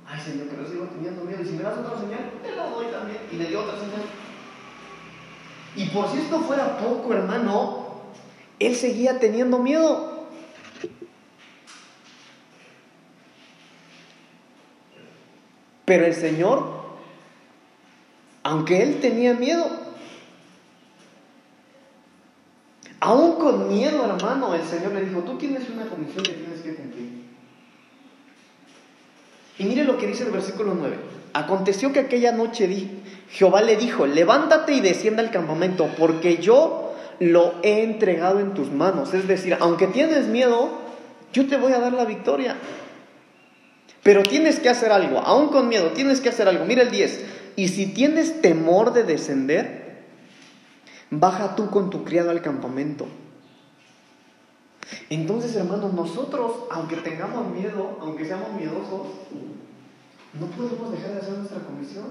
Ay, Señor, pero sigo teniendo miedo. Y si me das otra señal, te la doy también. Y le dio otra señal. Y por si esto fuera poco, hermano, él seguía teniendo miedo. Pero el Señor, aunque él tenía miedo, aún con miedo, hermano, el Señor le dijo, tú tienes una comisión que tienes que cumplir. Y mire lo que dice el versículo 9. Aconteció que aquella noche di, Jehová le dijo, levántate y descienda al campamento, porque yo lo he entregado en tus manos. Es decir, aunque tienes miedo, yo te voy a dar la victoria. Pero tienes que hacer algo, aún con miedo, tienes que hacer algo. Mira el 10. Y si tienes temor de descender, baja tú con tu criado al campamento. Entonces, hermanos, nosotros, aunque tengamos miedo, aunque seamos miedosos, no podemos dejar de hacer nuestra comisión.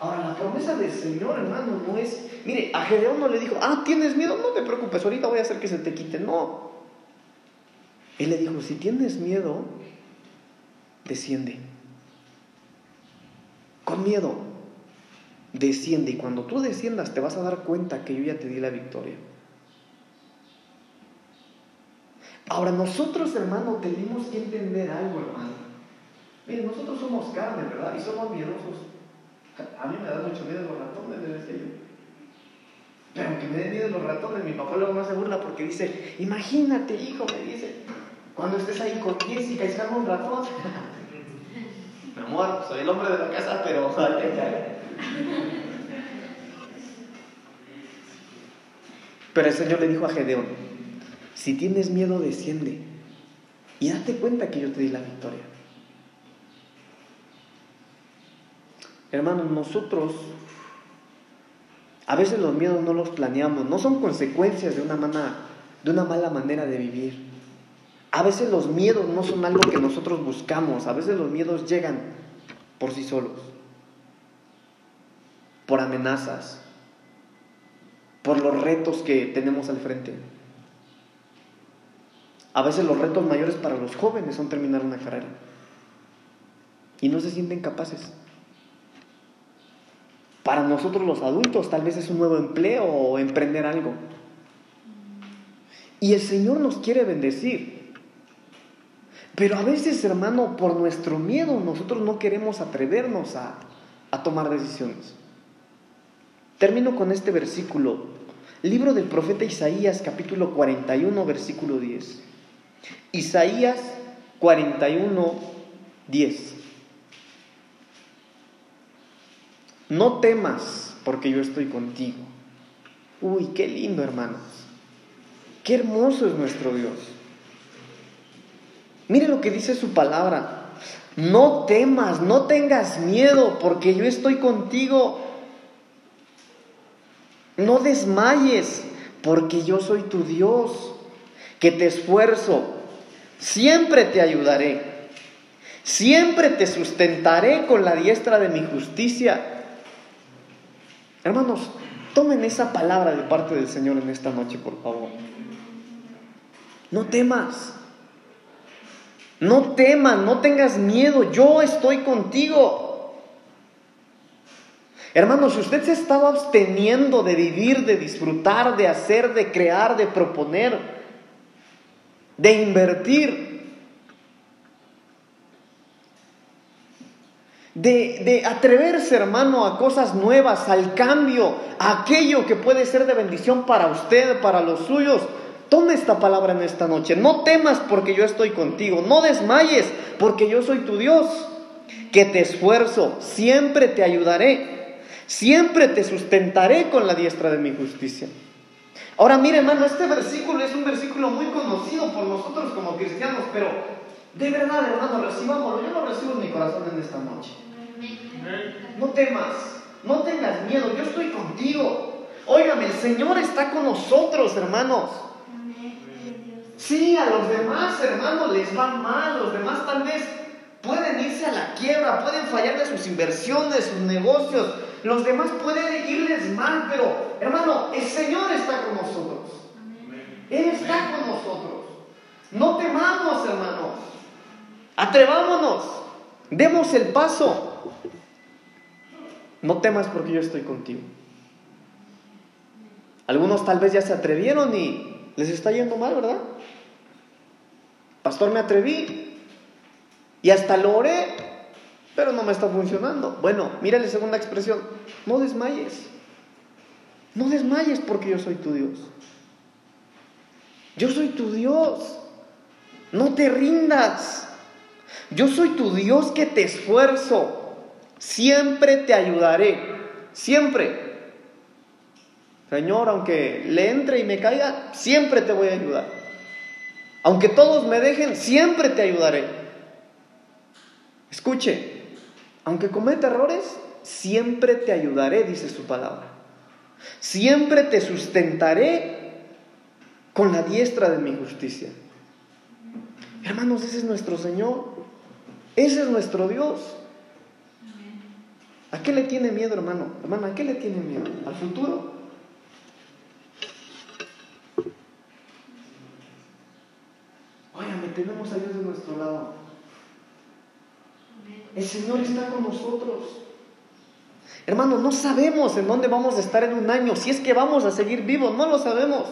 Ahora, la promesa del Señor, hermano, no es mire, a Gedeón no le dijo, ah, tienes miedo, no te preocupes, ahorita voy a hacer que se te quite. No. Él le dijo, si tienes miedo, desciende. Con miedo, desciende. Y cuando tú desciendas te vas a dar cuenta que yo ya te di la victoria. Ahora nosotros, hermano, tenemos que entender algo, hermano. Miren, nosotros somos carne, ¿verdad? Y somos miedosos. A mí me da mucho miedo los ratones, le decía yo. Pero aunque me den miedo los ratones, mi papá luego no se burla porque dice, imagínate, hijo, me dice, cuando estés ahí con Jessica y salga un ratón. mi amor, soy el hombre de la casa, pero Pero el Señor le dijo a Gedeón, si tienes miedo, desciende y date cuenta que yo te di la victoria. Hermanos, nosotros a veces los miedos no los planeamos, no son consecuencias de una, de una mala manera de vivir. A veces los miedos no son algo que nosotros buscamos, a veces los miedos llegan por sí solos, por amenazas, por los retos que tenemos al frente. A veces los retos mayores para los jóvenes son terminar una carrera y no se sienten capaces. Para nosotros los adultos tal vez es un nuevo empleo o emprender algo. Y el Señor nos quiere bendecir. Pero a veces, hermano, por nuestro miedo nosotros no queremos atrevernos a, a tomar decisiones. Termino con este versículo. Libro del profeta Isaías, capítulo 41, versículo 10. Isaías 41, 10. No temas porque yo estoy contigo. Uy, qué lindo, hermanos. Qué hermoso es nuestro Dios. Mire lo que dice su palabra. No temas, no tengas miedo porque yo estoy contigo. No desmayes porque yo soy tu Dios, que te esfuerzo. Siempre te ayudaré. Siempre te sustentaré con la diestra de mi justicia. Hermanos, tomen esa palabra de parte del Señor en esta noche, por favor. No temas. No temas, no tengas miedo. Yo estoy contigo. Hermanos, si usted se estaba absteniendo de vivir, de disfrutar, de hacer, de crear, de proponer, de invertir, de, atreverse, hermano, a cosas nuevas, al cambio, a aquello que puede ser de bendición para usted, para los suyos. Tome esta palabra en esta noche. No temas porque yo estoy contigo. No desmayes porque yo soy tu Dios. Que te esfuerzo, siempre te ayudaré. Siempre te sustentaré con la diestra de mi justicia. Ahora mire, hermano, este versículo es un versículo muy conocido por nosotros como cristianos, pero de verdad, hermano, recibámoslo. Yo lo recibo en mi corazón en esta noche. No temas, no tengas miedo, yo estoy contigo. Óigame, el Señor está con nosotros, hermanos. Sí, a los demás, hermanos, les va mal, los demás tal vez pueden irse a la quiebra, pueden fallar de sus inversiones, sus negocios, los demás pueden irles mal, pero hermano, el Señor está con nosotros. Él está con nosotros. No temamos, hermanos. Atrevámonos. Demos el paso. No temas porque yo estoy contigo. Algunos tal vez ya se atrevieron y les está yendo mal, ¿verdad? Pastor, me atreví y hasta lo oré, pero no me está funcionando. Bueno, mira la segunda expresión, no desmayes. No desmayes porque yo soy tu Dios. Yo soy tu Dios. No te rindas. Yo soy tu Dios que te esfuerzo. Siempre te ayudaré. Siempre. Señor, aunque le entre y me caiga, siempre te voy a ayudar. Aunque todos me dejen, siempre te ayudaré. Escuche, aunque cometa errores, siempre te ayudaré, dice su palabra. Siempre te sustentaré con la diestra de mi justicia. Hermanos, ese es nuestro Señor. Ese es nuestro Dios. ¿A qué le tiene miedo, hermano? Hermana, ¿a qué le tiene miedo? ¿Al futuro? Oiga, tenemos a Dios de nuestro lado. El Señor está con nosotros. Hermano, no sabemos en dónde vamos a estar en un año, si es que vamos a seguir vivos, no lo sabemos.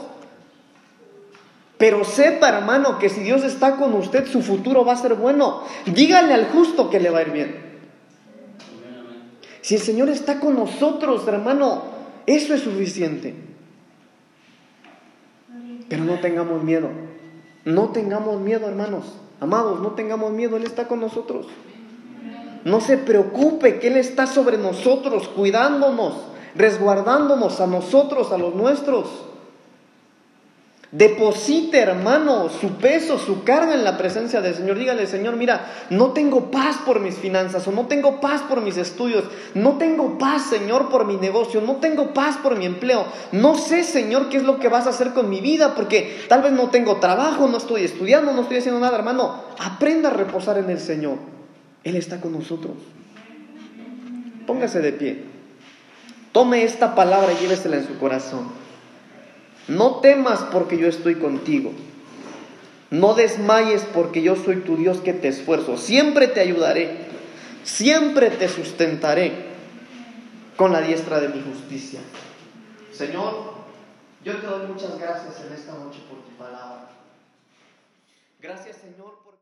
Pero sepa, hermano, que si Dios está con usted, su futuro va a ser bueno. Dígale al justo que le va a ir bien. Si el Señor está con nosotros, hermano, eso es suficiente. Pero no tengamos miedo. No tengamos miedo, hermanos. Amados, no tengamos miedo. Él está con nosotros. No se preocupe que Él está sobre nosotros, cuidándonos, resguardándonos a nosotros, a los nuestros. Deposite, hermano, su peso, su carga en la presencia del Señor. Dígale, Señor, mira, no tengo paz por mis finanzas o no tengo paz por mis estudios. No tengo paz, Señor, por mi negocio. No tengo paz por mi empleo. No sé, Señor, qué es lo que vas a hacer con mi vida porque tal vez no tengo trabajo, no estoy estudiando, no estoy haciendo nada, hermano. Aprenda a reposar en el Señor. Él está con nosotros. Póngase de pie. Tome esta palabra y llévesela en su corazón. No temas porque yo estoy contigo. No desmayes porque yo soy tu Dios que te esfuerzo. Siempre te ayudaré. Siempre te sustentaré con la diestra de mi justicia. Señor, yo te doy muchas gracias en esta noche por tu palabra. Gracias, Señor.